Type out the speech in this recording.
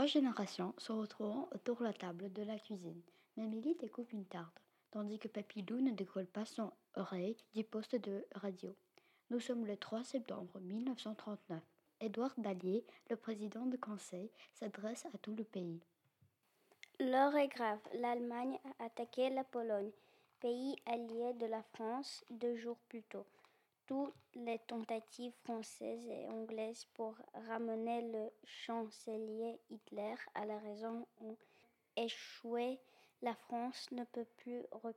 trois générations se retrouveront autour de la table de la cuisine. Mamie découpe une tarte, tandis que Papilou ne décolle pas son oreille du poste de radio. Nous sommes le 3 septembre 1939. Édouard Dallier, le président du Conseil, s'adresse à tout le pays. L'heure est grave. L'Allemagne a attaqué la Pologne, pays allié de la France, deux jours plus tôt. Toutes les tentatives françaises et anglaises pour ramener le chancelier Hitler à la raison ont échoué. La France ne peut plus reculer.